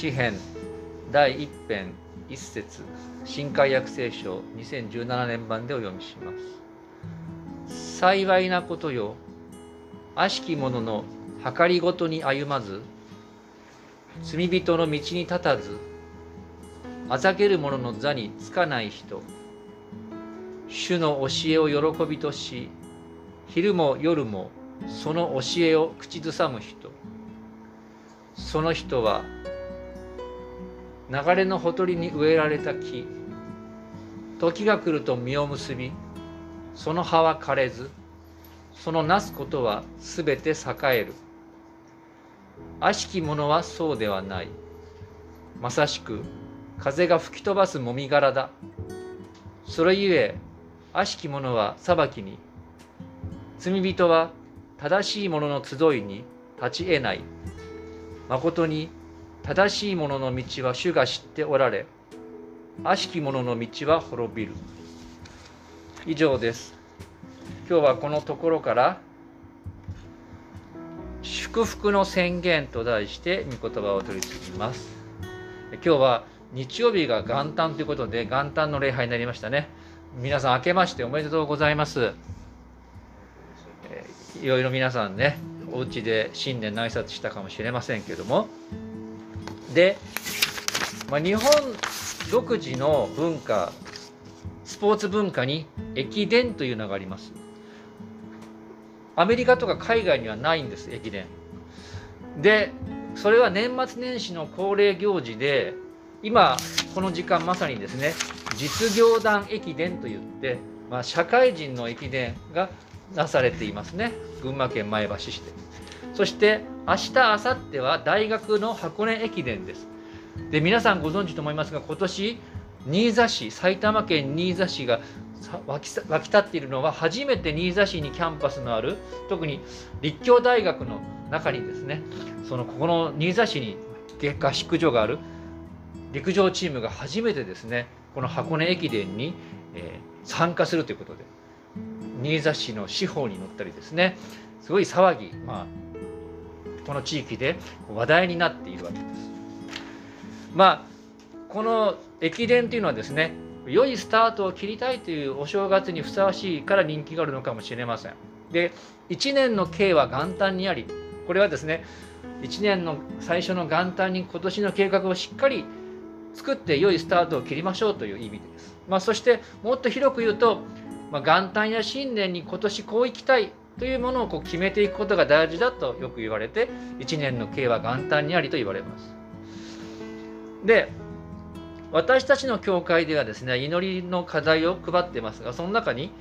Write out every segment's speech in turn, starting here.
詩編第1編1節新海約聖書2017年版でお読みします。幸いなことよ悪しき者の計りごとに歩まず罪人の道に立たずあざける者の座につかない人主の教えを喜びとし昼も夜もその教えを口ずさむ人。その人は流れのほとりに植えられた木。時が来ると実を結びその葉は枯れずそのなすことはすべて栄える。悪しき者はそうではない。まさしく風が吹き飛ばすもみ殻だ。それゆえ悪しき者は裁きに。罪人は正しい者の集いに立ち得ない。誠に正しい者の道は主が知っておられ悪しき者の道は滅びる。以上です。今日はこのところから祝福の宣言と題して御言葉を取り次ぎます。今日は日曜日が元旦ということで元旦の礼拝になりましたね。皆さん明けましておめでとうございます。いろいろ皆さんねお家で新年の挨拶したかもしれませんけどもで、まあ、日本独自の文化スポーツ文化に駅伝というのがあります。アメリカとか海外にはないんです駅伝。でそれは年末年始の恒例行事で今この時間まさにですね実業団駅伝といって、まあ、社会人の駅伝がなされていますね。群馬県前橋市で。そして明日明後日は大学の箱根駅伝です。で皆さんご存知と思いますが今年新座市埼玉県新座市が湧き立っているのは初めて新座市にキャンパスのある特に立教大学の中にですねそのここの新座市に合宿所がある陸上チームが初めてですねこの箱根駅伝に、え、参加するということで新座市の司法に乗ったりですねすごい騒ぎ、まあ、この地域で話題になっているわけです。まあこの駅伝というのはですね良いスタートを切りたいというお正月にふさわしいから人気があるのかもしれません。で1年の計は元旦にありこれはですね1年の最初の元旦に今年の計画をしっかり作って良いスタートを切りましょうという意味です。まあ、そしてもっと広く言うとまあ、元旦や新年に今年こう行きたいというものをこう決めていくことが大事だとよく言われて1年の計は元旦にありと言われます。で私たちの教会ではですね祈りの課題を配ってますがその中に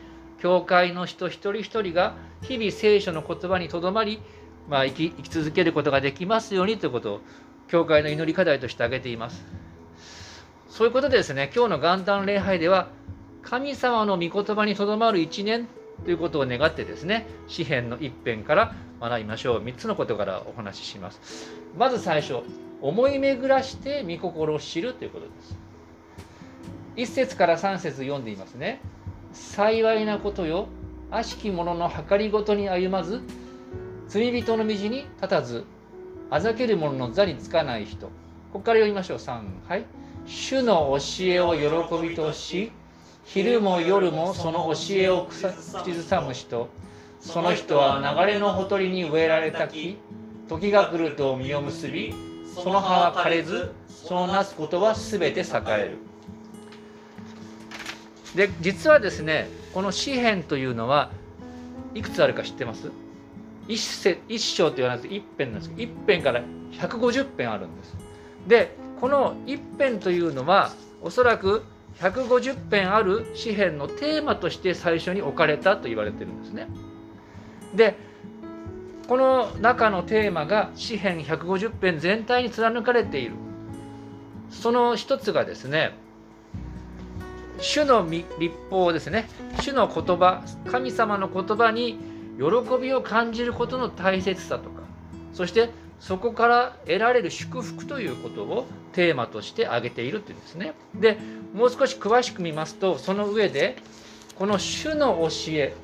教会の人一人一人が日々聖書の言葉にとどまり、まあ、生き生き続けることができますようにということを教会の祈り課題として挙げています。そういうことでですね今日の元旦礼拝では神様の御言葉にとどまる一年ということを願ってですね詩篇の一編から学びましょう。3つのことからお話しします。まず最初思い巡らして御心を知るということです。1節から3節読んでいますね。幸いなことよ悪しき者の計りごとに歩まず罪人の道に立たずあざける者の座につかない人。ここから読みましょう。3はい主の教えを喜びとし昼も夜もその教えを口ずさむ人。その人は流れのほとりに植えられた木。時が来ると実を結びその葉は枯れずそのなすことは全て栄える。で実はですねこの詩篇というのはいくつあるか知ってます？一一章と言わないと一編なんです。けど一編から150編あるんです。でこの一編というのはおそらく150編ある詩篇のテーマとして最初に置かれたと言われてるんですね。でこの中のテーマが詩篇150編全体に貫かれているその一つがですね主の立法ですね主の言葉神様の言葉に喜びを感じることの大切さとかそしてそこから得られる祝福ということをテーマとして挙げているというんですね。でもう少し詳しく見ますとその上でこの主の教え。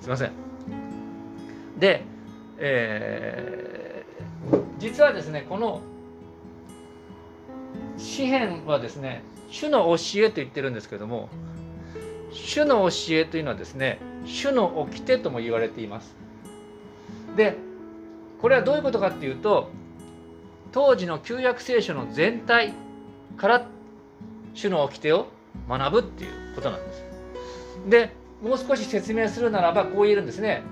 すいません。で、えー、実はですねこの詩篇はですね主の教えと言ってるんですけども主の教えというのはですね主の掟とも言われています。でこれはどういうことかっていうと当時の旧約聖書の全体から主の掟を学ぶっていうことなんです。でもう少し説明するならばこう言えるんですね。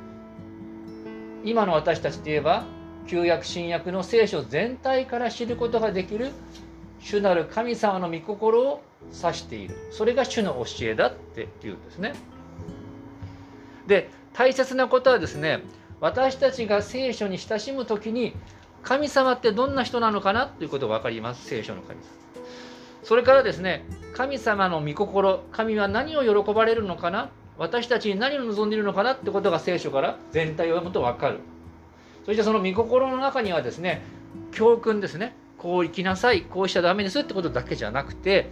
今の私たちといえば旧約新約の聖書全体から知ることができる主なる神様の御心を指している。それが主の教えだって言うんですね。で大切なことはですね私たちが聖書に親しむ時に神様ってどんな人なのかなということが分かります。聖書の神様。それからですね神様の御心神は何を喜ばれるのかな？私たちに何を望んでいるのかなってことが聖書から全体を読むと分かる。そしてその御心の中にはですね教訓ですね。こう生きなさいこうしちゃダメですってことだけじゃなくて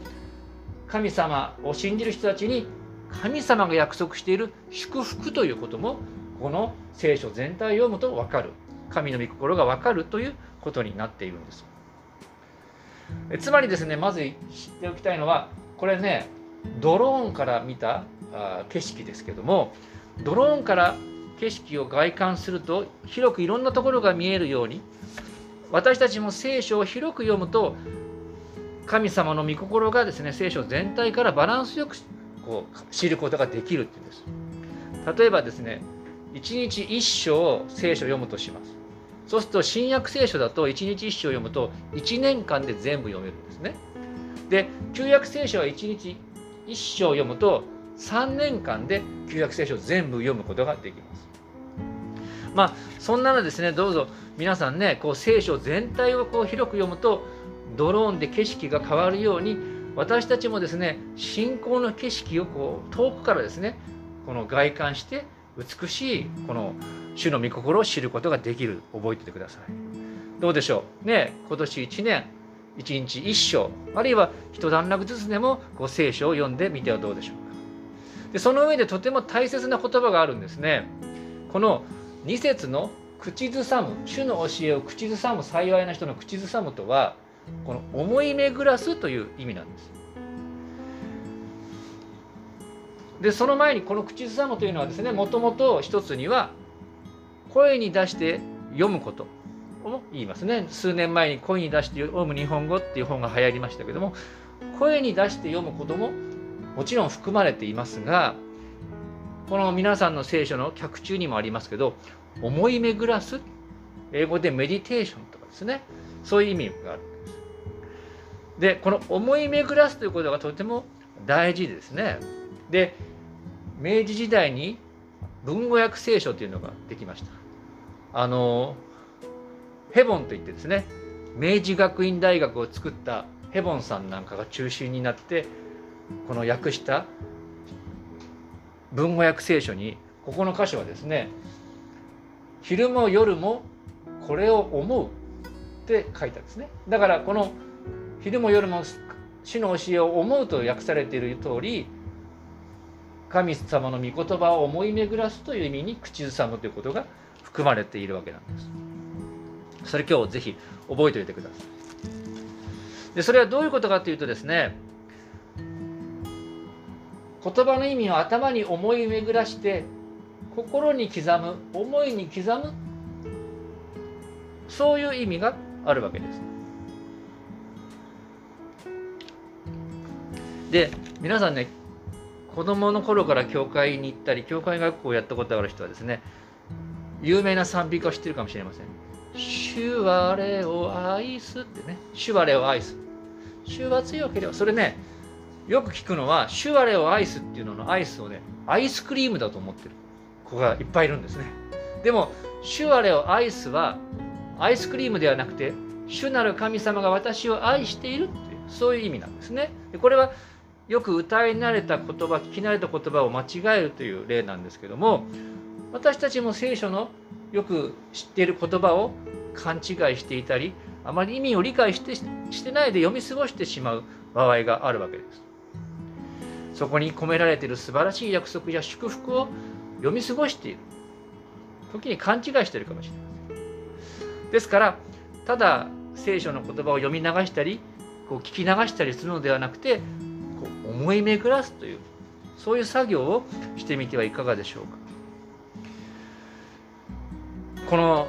神様を信じる人たちに神様が約束している祝福ということもこの聖書全体を読むと分かる。神の御心が分かるということになっているんです。つまりですねまず知っておきたいのはこれねドローンから見た景色ですけどもドローンから景色を外観すると広くいろんなところが見えるように私たちも聖書を広く読むと神様の御心がですね聖書全体からバランスよくこう知ることができるっていうんです。例えばですね1日1章聖書を読むとします。そうすると新約聖書だと1日1章読むと1年間で全部読めるんですね。で旧約聖書は1日1章読むと3年間で旧約聖書を全部読むことができます。まあそんなのですねどうぞ皆さんねこう聖書全体をこう広く読むとドローンで景色が変わるように私たちもですね信仰の景色をこう遠くからですねこの外観して美しいこの主の御心を知ることができる。覚えててください。どうでしょう？ね今年1年1日1章あるいは一段落ずつでもこう聖書を読んでみてはどうでしょうか？でその上でとても大切な言葉があるんですね。この2節の口ずさむ主の教えを口ずさむ幸いな人の口ずさむとはこの思い巡らすという意味なんです。でその前にこの口ずさむというのはですねもともと一つには声に出して読むことを言いますね。数年前に声に出して読む日本語っていう本が流行りましたけども声に出して読むことももちろん含まれていますがこの皆さんの聖書の脚中にもありますけど思い巡らす英語でメディテーションとかですね。そういう意味がある。でこの思い巡らすということがとても大事ですね。で明治時代に文語訳聖書というのができました。あのヘボンといってですね明治学院大学を作ったヘボンさんなんかが中心になってこの訳した文語訳聖書にここの箇所はですね昼も夜もこれを思うって書いたんですね。だからこの昼も夜も主の教えを思うと訳されている通り神様の御言葉を思い巡らすという意味に口ずさむということが含まれているわけなんですそれ今日ぜひ覚えておいてくださいでそれはどういうことかというとですね言葉の意味を頭に思い巡らして心に刻む思いに刻むそういう意味があるわけです。で皆さんね子供の頃から教会に行ったり教会学校をやったことがある人はですね有名な賛美歌を知ってるかもしれません。主はれを愛すってね主はれを愛す。主は強ければそれねよく聞くのは、シュワレをアイスっていうののアイスをね、アイスクリームだと思ってる子がいっぱいいるんですね。でも、シュワレをアイスは、アイスクリームではなくて、主なる神様が私を愛しているっていう、そういう意味なんですね。でこれは、よく歌い慣れた言葉、聞き慣れた言葉を間違えるという例なんですけども、私たちも聖書のよく知っている言葉を勘違いしていたり、あまり意味を理解してしてないで読み過ごしてしまう場合があるわけです。そこに込められている素晴らしい約束や祝福を読み過ごしている時に勘違いしているかもしれませんですからただ聖書の言葉を読み流したりこう聞き流したりするのではなくて思い巡らすというそういう作業をしてみてはいかがでしょうか。この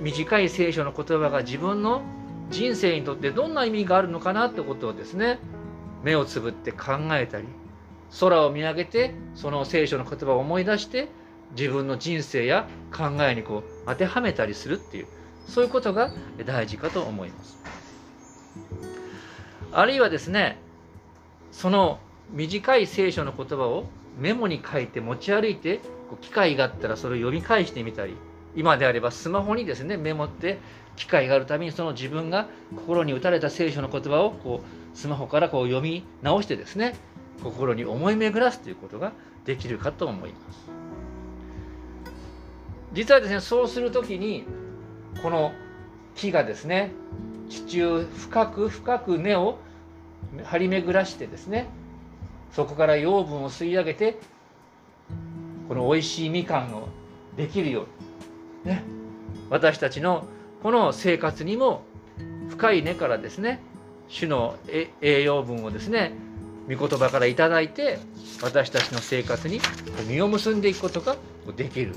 短い聖書の言葉が自分の人生にとってどんな意味があるのかなってことをですね目をつぶって考えたり空を見上げてその聖書の言葉を思い出して自分の人生や考えにこう当てはめたりするっていうそういうことが大事かと思います。あるいはですねその短い聖書の言葉をメモに書いて持ち歩いて機会があったらそれを読み返してみたり今であればスマホにですねメモって機会があるためにその自分が心に打たれた聖書の言葉をこうスマホからこう読み直してですね心に思い巡らすということができるかと思います。実はですねそうする時にこの木がですね地中深く深く根を張り巡らしてですねそこから養分を吸い上げてこの美味しいみかんをできるように、ね、私たちのこの生活にも深い根からですね種の栄養分をですね御言葉から頂いて私たちの生活に実を結んでいくことができる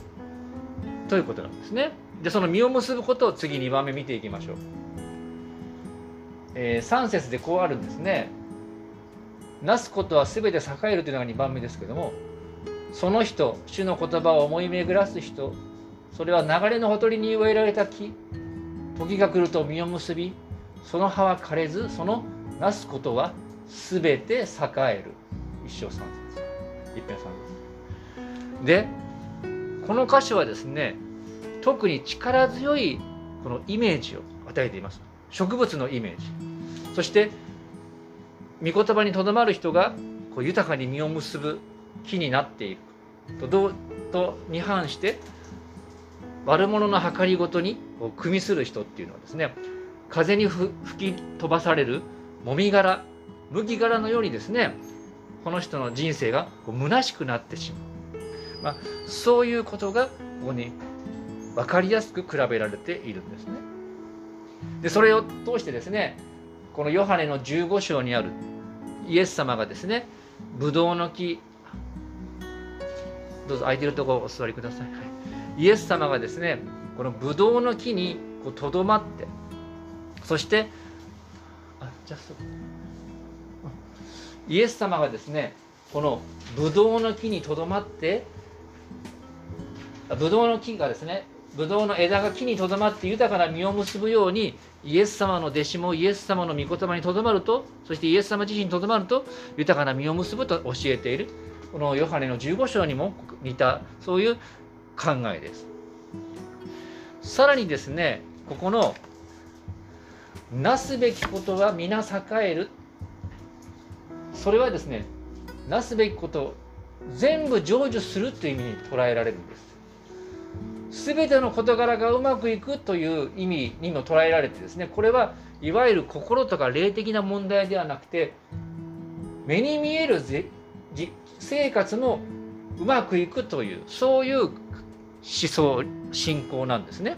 ということなんですね。でその実を結ぶことを次2番目見ていきましょう。えー、3節でこうあるんですね。なすことは全て栄えるというのが2番目ですけどもその人主の言葉を思い巡らす人それは流れのほとりに植えられた木時が来ると実を結びその葉は枯れずそのなすことは全て栄える。一生三節。一辺三節。でこの箇所はですね特に力強いこのイメージを与えています。植物のイメージ。そして御言葉にとどまる人がこう豊かに実を結ぶ木になっているとどとに反して悪者の計りごとにこう組みする人っていうのはですね風に吹き飛ばされるもみ殻麦殻のようにですねこの人の人生がこう虚しくなってしまう、まあ、そういうことがここに分かりやすく比べられているんですね。でそれを通してですねこのヨハネの15章にあるイエス様がですねブドウの木どうぞ空いてるところお座りください、はい、イエス様がですねこのブドウの木にとどまってそしてあじゃあイエス様がですねこのブドウの木にとどまってブドウの木がですねブドウの枝が木にとどまって豊かな実を結ぶようにイエス様の弟子もイエス様の御言葉にとどまるとそしてイエス様自身にとどまると豊かな実を結ぶと教えているこのヨハネの15章にも似たそういう考えです。さらにですねここのなすべきことは皆栄える。それはですねなすべきこと全部成就するという意味に捉えられるんです。全ての事柄がうまくいくという意味にも捉えられてですねこれはいわゆる心とか霊的な問題ではなくて目に見える生活もうまくいくというそういう思想信仰なんですね。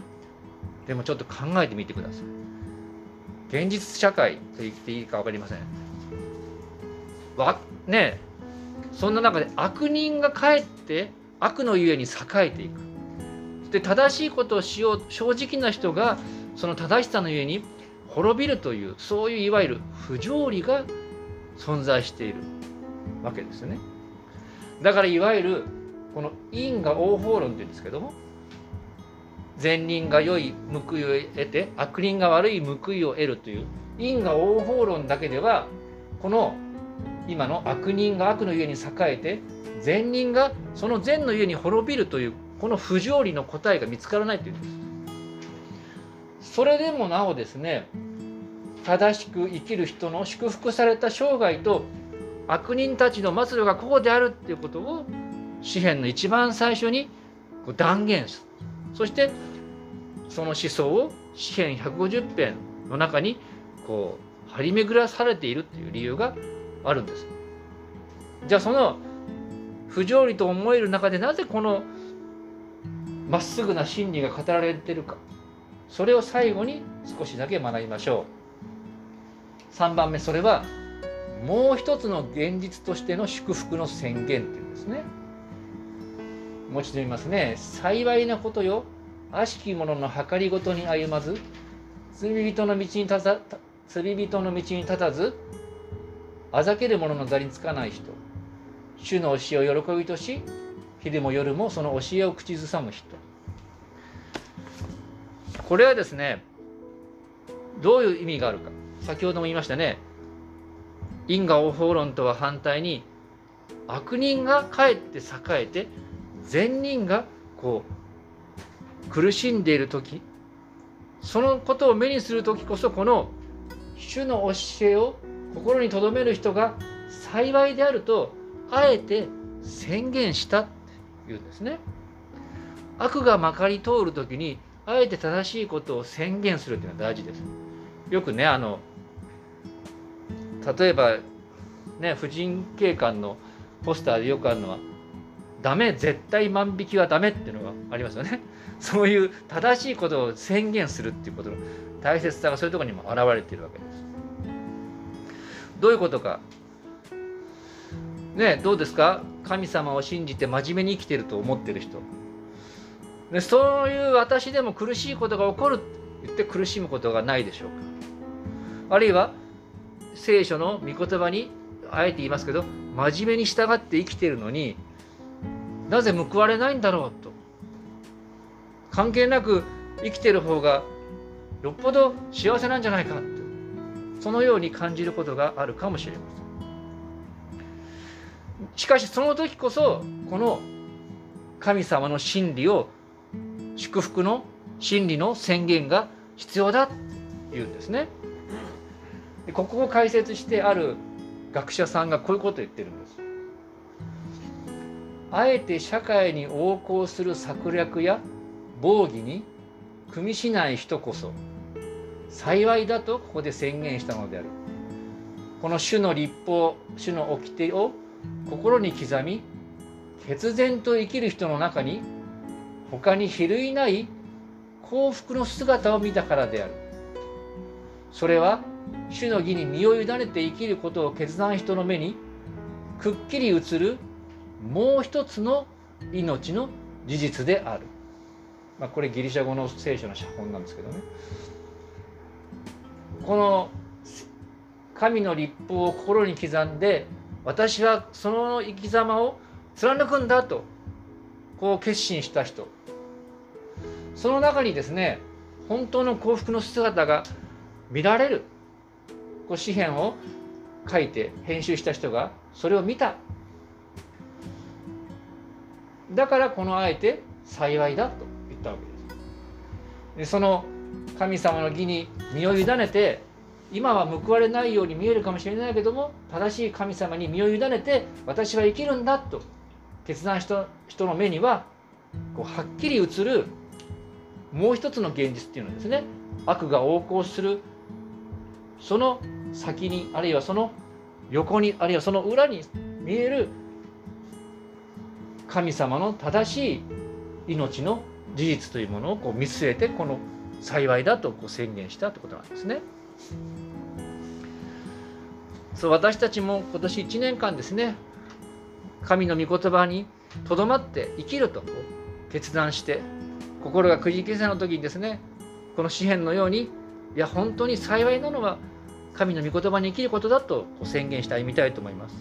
でもちょっと考えてみてください。現実社会と言っていいか分かりません。わねそんな中で悪人がかえって悪のゆえに栄えていく。で正しいことをしよう正直な人がその正しさのゆえに滅びるというそういういわゆる不条理が存在しているわけですよね。だからいわゆるこの因果応報論って言うんですけども善人が良い報いを得て悪人が悪い報いを得るという因果応報論だけではこの今の悪人が悪の家に栄えて善人がその善の家に滅びるというこの不条理の答えが見つからないというんですそれでもなおですね正しく生きる人の祝福された生涯と悪人たちの末路がこうであるっていうことを詩篇の一番最初に断言するそしてその思想を詩篇150編の中にこう張り巡らされているっていう理由があるんです。じゃあその不条理と思える中でなぜこのまっすぐな真理が語られてるかそれを最後に少しだけ学びましょう。3番目それはもう一つの現実としての祝福の宣言っていうんですね。もう一度言いますね。幸いなことよ。悪しき者の計りごとに歩まず、罪人の道に立た罪人の道に立たず、あざける者の座につかない人。主の教えを喜びとし、昼も夜もその教えを口ずさむ人。これはですね、どういう意味があるか。先ほども言いましたね。因果応報論とは反対に悪人がかえって栄えて善人がこう苦しんでいる時そのことを目にする時こそこの主の教えを心に留める人が幸いであるとあえて宣言したっていうんですね。悪がまかり通る時にあえて正しいことを宣言するっていうのは大事です。よくねあの例えばね婦人警官のポスターでよくあるのは「ダメ絶対万引きはダメ」っていうのがありますよね。そういう正しいことを宣言するっていうことの大切さがそういうところにも表れているわけです。どういうことか。ねどうですか？神様を信じて真面目に生きてると思ってる人。でそういう私でも苦しいことが起こるって言って苦しむことがないでしょうか。あるいは聖書の御言葉にあえて言いますけど真面目に従って生きてるのになぜ報われないんだろうと関係なく生きてる方がよっぽど幸せなんじゃないかとそのように感じることがあるかもしれませんしかしその時こそこの神様の真理を祝福の真理の宣言が必要だって言うんですね。ここを解説してある学者さんがこういうことを言ってるんです。あえて社会に横行する策略や防義に組みしない人こそ幸いだとここで宣言したのである。この主の立法、主の掟を心に刻み、決然と生きる人の中に他に比類ない幸福の姿を見たからである。それは主の義に身を委ねて生きることを決断人の目にくっきり映るもう一つの命の事実である。まあ、これギリシャ語の聖書の写本なんですけどね。この神の立法を心に刻んで私はその生き様を貫くんだとこう決心した人。その中にですね本当の幸福の姿が見られる。こう詩篇を書いて編集した人がそれを見た。だからこのあえて幸いだと言ったわけです。でその神様の義に身を委ねて今は報われないように見えるかもしれないけども正しい神様に身を委ねて私は生きるんだと決断した人の目にはこうはっきり映るもう一つの現実っていうのですね悪が横行するその先にあるいはその横にあるいはその裏に見える神様の正しい命の事実というものをこう見据えてこの幸いだとこう宣言したということなんですね。そう私たちも今年1年間ですね神の御言葉にとどまって生きると決断して心がくじけせの時にですねこの詩篇のようにいや本当に幸いなのは神の御言葉に生きることだと宣言して歩みたいと思います。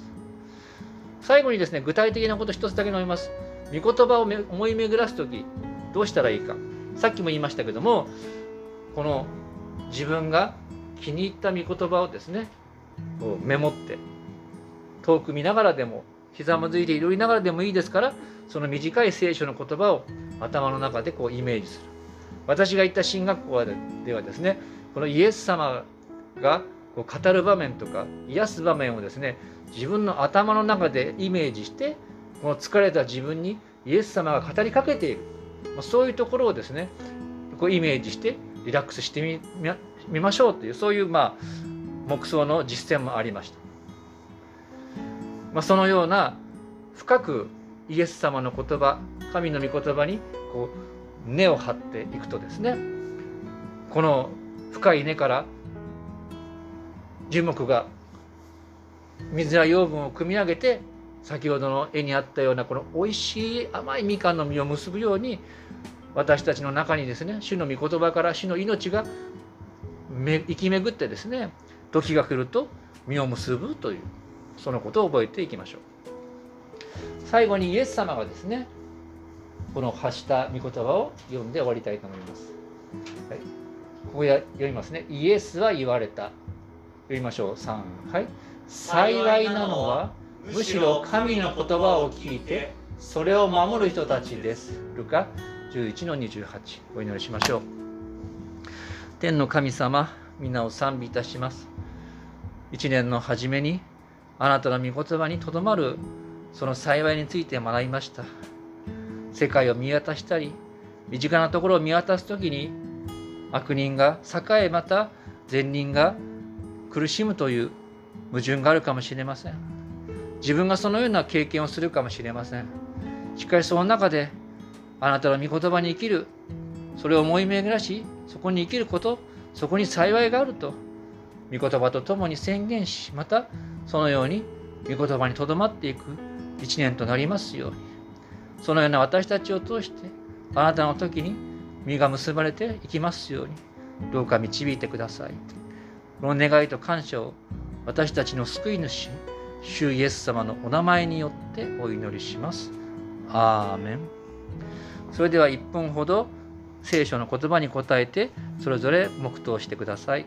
最後にですね、具体的なこと一つだけ述べます。御言葉を思い巡らす時どうしたらいいか。さっきも言いましたけども、この自分が気に入った御言葉をですね、こうメモって、遠く見ながらでも、ひざまずいて祈りながらでもいいですから、その短い聖書の言葉を頭の中でこうイメージする。私が行った進学校ではですね、このイエス様がこう語る場面とか癒す場面をですね自分の頭の中でイメージしてこの疲れた自分にイエス様が語りかけている、まあ、そういうところをですねこうイメージしてリラックスしてみましょうというそういうまあ目想の実践もありました、まあ、そのような深くイエス様の言葉神の御言葉にこう根を張っていくとですねこの深い根から樹木が水や養分を汲み上げて先ほどの絵にあったようなこの美味しい甘いみかんの実を結ぶように私たちの中にですね主の御言葉から主の命がめ生き巡ってですね時が来ると実を結ぶというそのことを覚えていきましょう。最後にイエス様がですねこの発した御言葉を読んで終わりたいと思います、はい、ここや読みますね。イエスは言われた。読みましょう。3はい。幸いなのはむしろ神の言葉を聞いてそれを守る人たちです。ルカ11の28お祈りしましょう。天の神様皆を賛美いたします。一年の初めにあなたの御言葉にとどまるその幸いについて学びました。世界を見渡したり身近なところを見渡す時に悪人が栄えまた善人が苦しむという矛盾があるかもしれません。自分がそのような経験をするかもしれません。しかしその中であなたの御言葉に生きるそれを思い巡らしそこに生きることそこに幸いがあると御言葉とともに宣言しまたそのように御言葉にとどまっていく一年となりますようにそのような私たちを通してあなたの時に実が結ばれていきますようにどうか導いてくださいこの願いと感謝を私たちの救い主、主イエス様のお名前によってお祈りします。アーメン。それでは1分ほど聖書の言葉に答えてそれぞれ黙祷してください。